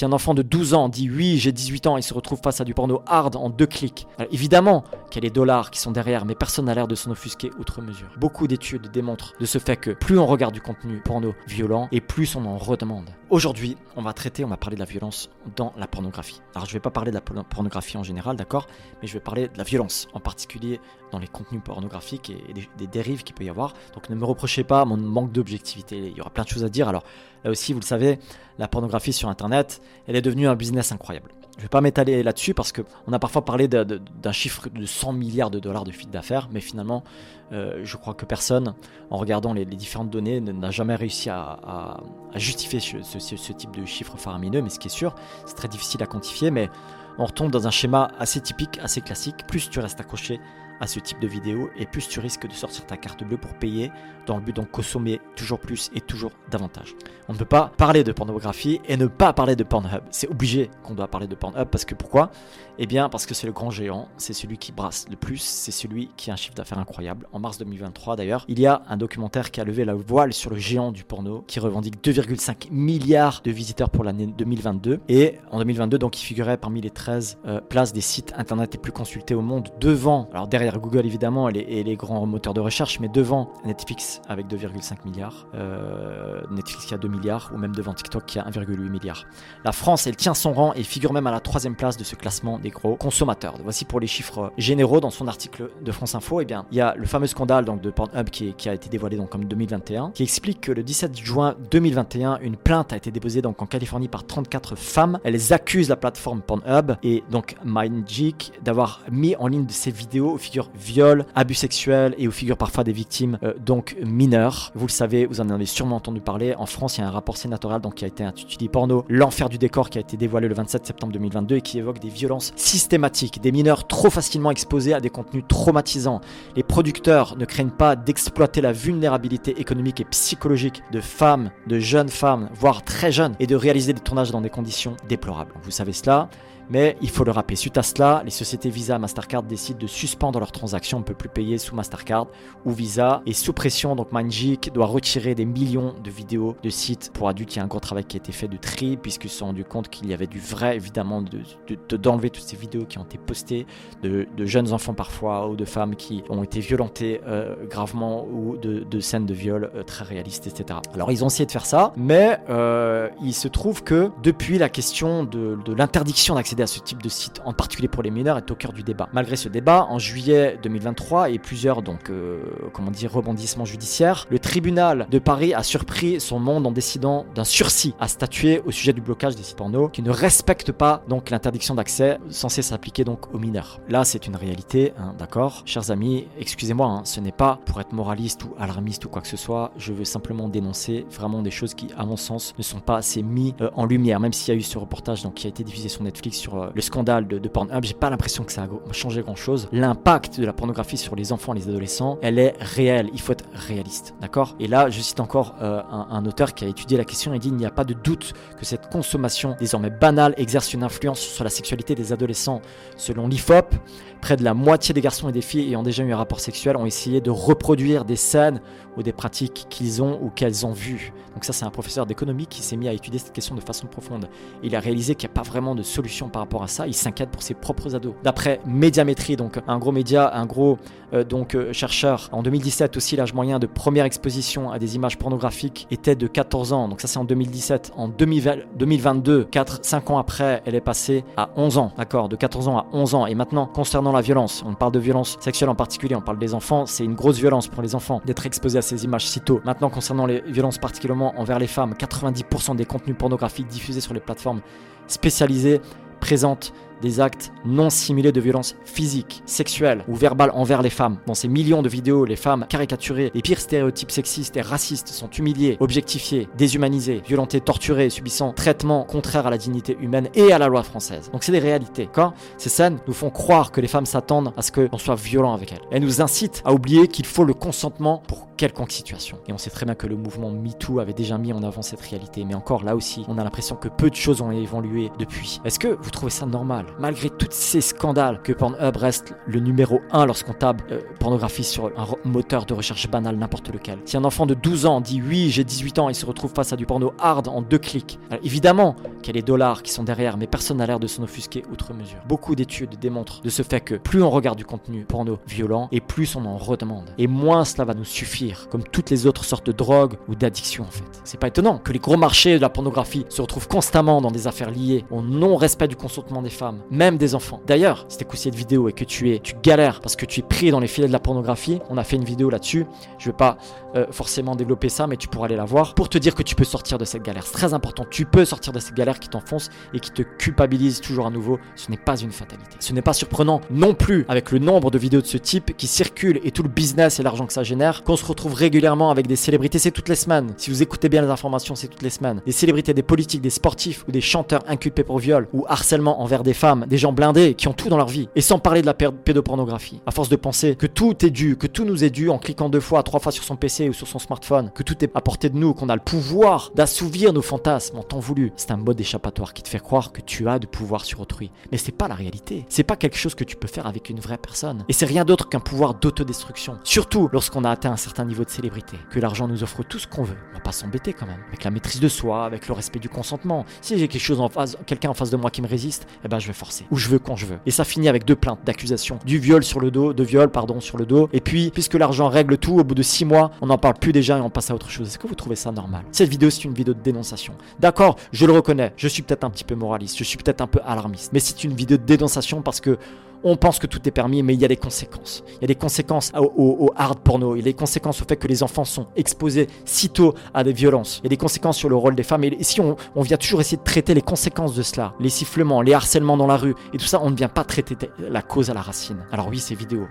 Si un enfant de 12 ans dit oui, j'ai 18 ans et se retrouve face à du porno hard en deux clics, évidemment qu'il y a les dollars qui sont derrière, mais personne n'a l'air de s'en offusquer outre mesure. Beaucoup d'études démontrent de ce fait que plus on regarde du contenu porno violent et plus on en redemande. Aujourd'hui, on va traiter, on va parler de la violence dans la pornographie. Alors je vais pas parler de la pornographie en général, d'accord, mais je vais parler de la violence, en particulier dans les contenus pornographiques et, des, dérives qu'il peut y avoir. Donc ne me reprochez pas mon manque d'objectivité, il y aura plein de choses à dire. Alors là aussi, vous le savez, la pornographie sur Internet, elle est devenue un business incroyable. Je ne vais pas m'étaler là-dessus parce qu'on a parfois parlé d'un chiffre de 100 milliards de dollars de fuite d'affaires, mais finalement, euh, je crois que personne, en regardant les, différentes données, n'a jamais réussi à, justifier ce, ce, type de chiffre faramineux. Mais ce qui est sûr, c'est très difficile à quantifier, mais on retombe dans un schéma assez typique, assez classique. Plus tu restes accroché à ce type de vidéo et plus tu risques de sortir ta carte bleue pour payer dans le but d'en consommer toujours plus et toujours davantage. On ne peut pas parler de pornographie et ne pas parler de Pornhub. C'est obligé qu'on doit parler de Pornhub parce que pourquoi? Eh bien parce que c'est le grand géant, c'est celui qui brasse le plus, c'est celui qui a un chiffre d'affaires incroyable. En mars 2023 d'ailleurs, il y a un documentaire qui a levé la voile sur le géant du porno qui revendique 2,5 milliards de visiteurs pour l'année 2022 et en 2022 donc il figurait parmi les 13 euh, places des sites internet les plus consultés au monde devant alors derrière Google évidemment et les, grands moteurs de recherche, mais devant Netflix avec 2,5 milliards, euh, Netflix qui a 2 milliards, ou même devant TikTok qui a 1,8 milliard. La France, elle tient son rang et figure même à la troisième place de ce classement des gros consommateurs. Voici pour les chiffres généraux dans son article de France Info. Et eh bien, il y a le fameux scandale donc, de Pornhub qui, qui a été dévoilé donc, en 2021, qui explique que le 17 juin 2021, une plainte a été déposée donc, en Californie par 34 femmes. Elles accusent la plateforme Pornhub et donc MindGeek d'avoir mis en ligne de ces vidéos aux figures viol, abus sexuels et aux figures parfois des victimes euh, donc mineures. Vous le savez, vous en avez sûrement entendu parler. En France, il y a un rapport sénatorial donc, qui a été intitulé Porno, l'enfer du décor qui a été dévoilé le 27 septembre 2022 et qui évoque des violences systématiques, des mineurs trop facilement exposés à des contenus traumatisants. Les producteurs ne craignent pas d'exploiter la vulnérabilité économique et psychologique de femmes, de jeunes femmes, voire très jeunes, et de réaliser des tournages dans des conditions déplorables. Vous savez cela. Mais il faut le rappeler, suite à cela, les sociétés Visa et Mastercard décident de suspendre leurs transactions. On ne peut plus payer sous Mastercard ou Visa. Et sous pression, donc Mindgeek doit retirer des millions de vidéos de sites pour adultes. Il y a un gros travail qui a été fait de tri, puisqu'ils se sont rendus compte qu'il y avait du vrai, évidemment, d'enlever de, toutes ces vidéos qui ont été postées, de, jeunes enfants parfois, ou de femmes qui ont été violentées euh, gravement, ou de, scènes de viol euh, très réalistes, etc. Alors ils ont essayé de faire ça, mais euh, il se trouve que depuis la question de l'interdiction d'accéder à ce type de site, en particulier pour les mineurs, est au cœur du débat. Malgré ce débat, en juillet 2023 et plusieurs donc euh, comment dire rebondissements judiciaires, le tribunal de Paris a surpris son monde en décidant d'un sursis à statuer au sujet du blocage des sites porno qui ne respectent pas donc l'interdiction d'accès censée s'appliquer donc aux mineurs. Là, c'est une réalité, hein, d'accord, chers amis. Excusez-moi, hein, ce n'est pas pour être moraliste ou alarmiste ou quoi que ce soit. Je veux simplement dénoncer vraiment des choses qui, à mon sens, ne sont pas assez mis euh, en lumière. Même s'il y a eu ce reportage donc qui a été diffusé sur Netflix sur euh, le scandale de, Pornhub, j'ai pas l'impression que ça a changé grand chose. L'impact de la pornographie sur les enfants et les adolescents, elle est réelle. Il faut être réaliste, d'accord? Et là, je cite encore euh, un, auteur qui a étudié la question et dit il n'y a pas de doute que cette consommation désormais banale exerce une influence sur la sexualité des adolescents. Selon l'IFOP, près de la moitié des garçons et des filles ayant déjà eu un rapport sexuel ont essayé de reproduire des scènes ou des pratiques qu'ils ont ou qu'elles ont vues. Donc ça, c'est un professeur d'économie qui s'est mis à étudier cette question de façon profonde. Il a réalisé qu'il n'y a pas vraiment de solution par rapport à ça. Il s'inquiète pour ses propres ados. D'après Médiamétrie, donc un gros média, un gros euh, donc euh, chercheur, en 2017 aussi, l'âge moyen de première exposition à des images pornographiques était de 14 ans. Donc ça, c'est en 2017. En 2022, 4, 5 ans après, elle est passée à 11 ans. D'accord De 14 ans à 11 ans. Et maintenant, concernant la violence, on parle de violence sexuelle en particulier, on parle des enfants, c'est une grosse violence pour les enfants d'être exposés à ces images si tôt. Maintenant, concernant les violences particulièrement envers les femmes, 90% des contenus pornographiques diffusés sur les plateformes spécialisées présentent des actes non simulés de violence physique, sexuelle ou verbale envers les femmes. Dans ces millions de vidéos, les femmes caricaturées, les pires stéréotypes sexistes et racistes sont humiliées, objectifiées, déshumanisées, violentées, torturées, subissant traitements contraires à la dignité humaine et à la loi française. Donc c'est des réalités. Quand ces scènes nous font croire que les femmes s'attendent à ce que l'on soit violent avec elles. Elles nous incitent à oublier qu'il faut le consentement pour quelconque situation. Et on sait très bien que le mouvement MeToo avait déjà mis en avant cette réalité. Mais encore là aussi, on a l'impression que peu de choses ont évolué depuis. Est-ce que vous trouvez ça normal Malgré tous ces scandales, que Pornhub reste le numéro 1 lorsqu'on tape euh, pornographie sur un moteur de recherche banal, n'importe lequel. Si un enfant de 12 ans dit oui, j'ai 18 ans, il se retrouve face à du porno hard en deux clics. évidemment qu'il y a les dollars qui sont derrière, mais personne n'a l'air de s'en offusquer outre mesure. Beaucoup d'études démontrent de ce fait que plus on regarde du contenu porno violent, et plus on en redemande. Et moins cela va nous suffire, comme toutes les autres sortes de drogues ou d'addictions en fait. C'est pas étonnant que les gros marchés de la pornographie se retrouvent constamment dans des affaires liées au non-respect du consentement des femmes, même des enfants. D'ailleurs, si t'écoutes cette vidéo et que tu es, tu galères parce que tu es pris dans les filets de la pornographie, on a fait une vidéo là-dessus. Je vais pas euh, forcément développer ça, mais tu pourras aller la voir pour te dire que tu peux sortir de cette galère. C'est très important. Tu peux sortir de cette galère qui t'enfonce et qui te culpabilise toujours à nouveau. Ce n'est pas une fatalité. Ce n'est pas surprenant non plus avec le nombre de vidéos de ce type qui circulent et tout le business et l'argent que ça génère qu'on se retrouve régulièrement avec des célébrités. C'est toutes les semaines. Si vous écoutez bien les informations, c'est toutes les semaines. Des célébrités, des politiques, des sportifs ou des chanteurs inculpés pour viol ou harcèlement envers des femmes, des gens blindés qui ont tout dans leur vie. Et sans parler de la pédopornographie. À force de penser que tout est dû, que tout nous est dû en cliquant deux fois, trois fois sur son PC ou sur son smartphone, que tout est à portée de nous, qu'on a le pouvoir d'assouvir nos fantasmes en temps voulu. C'est un mode échappatoire qui te fait croire que tu as du pouvoir sur autrui. Mais c'est pas la réalité. C'est pas quelque chose que tu peux faire avec une vraie personne. Et c'est rien d'autre qu'un pouvoir d'autodestruction. Surtout lorsqu'on a atteint un certain niveau de célébrité. Que l'argent nous offre tout ce qu'on veut. On va pas s'embêter quand même. Avec la maîtrise de soi, avec le respect du consentement. Si j'ai quelque chose en face, quelqu'un en face de moi qui me résiste, eh ben je vais forcer. Ou je veux quand je veux. Et ça finit avec deux plaintes d'accusation. Du viol sur le dos, de viol, pardon, sur le dos. Et puis, puisque l'argent règle tout, au bout de six mois, on n'en parle plus déjà et on passe à autre chose. Est-ce que vous trouvez ça normal? Cette vidéo, c'est une vidéo de dénonciation. D'accord, je le reconnais. Je suis peut-être un petit peu moraliste. Je suis peut-être un peu alarmiste. Mais c'est une vidéo de dénonciation parce que on pense que tout est permis, mais il y a des conséquences. Il y a des conséquences au, hard porno, il y a des conséquences au fait que les enfants sont exposés si tôt à des violences, il y a des conséquences sur le rôle des femmes. Et si on, vient toujours essayer de traiter les conséquences de cela, les sifflements, les harcèlements dans la rue, et tout ça, on ne vient pas traiter la cause à la racine. Alors oui, ces vidéos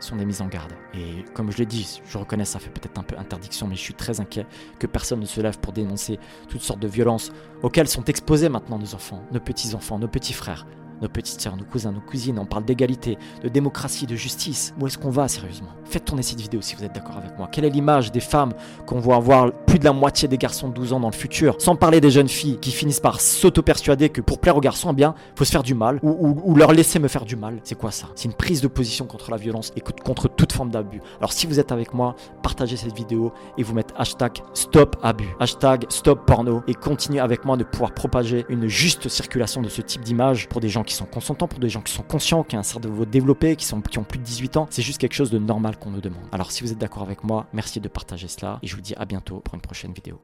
sont des mises en garde. Et comme je l'ai dit, je reconnais ça fait peut-être un peu interdiction, mais je suis très inquiet que personne ne se lève pour dénoncer toutes sortes de violences auxquelles sont exposés maintenant nos enfants, nos petits-enfants, nos petits frères nos petites sœurs, nos cousins, nos cousines, on parle d'égalité, de démocratie, de justice. Où est-ce qu'on va sérieusement? Faites tourner cette vidéo si vous êtes d'accord avec moi. Quelle est l'image des femmes qu'on voit avoir plus de la moitié des garçons de 12 ans dans le futur Sans parler des jeunes filles qui finissent par s'auto-persuader que pour plaire aux garçons, eh bien, faut se faire du mal ou, leur laisser me faire du mal? C'est quoi ça? C'est une prise de position contre la violence et contre toute forme d'abus. Alors si vous êtes avec moi, partagez cette vidéo et vous mettez hashtag stop abus, hashtag stop porno et continuez avec moi de pouvoir propager une juste circulation de ce type d'image pour des gens qui sont consentants, pour des gens qui sont conscients, qui ont un cerveau développé, qui, ont plus de 18 ans. C'est juste quelque chose de normal qu'on nous demande. Alors si vous êtes d'accord avec moi, merci de partager cela et je vous dis à bientôt pour une prochaine vidéo.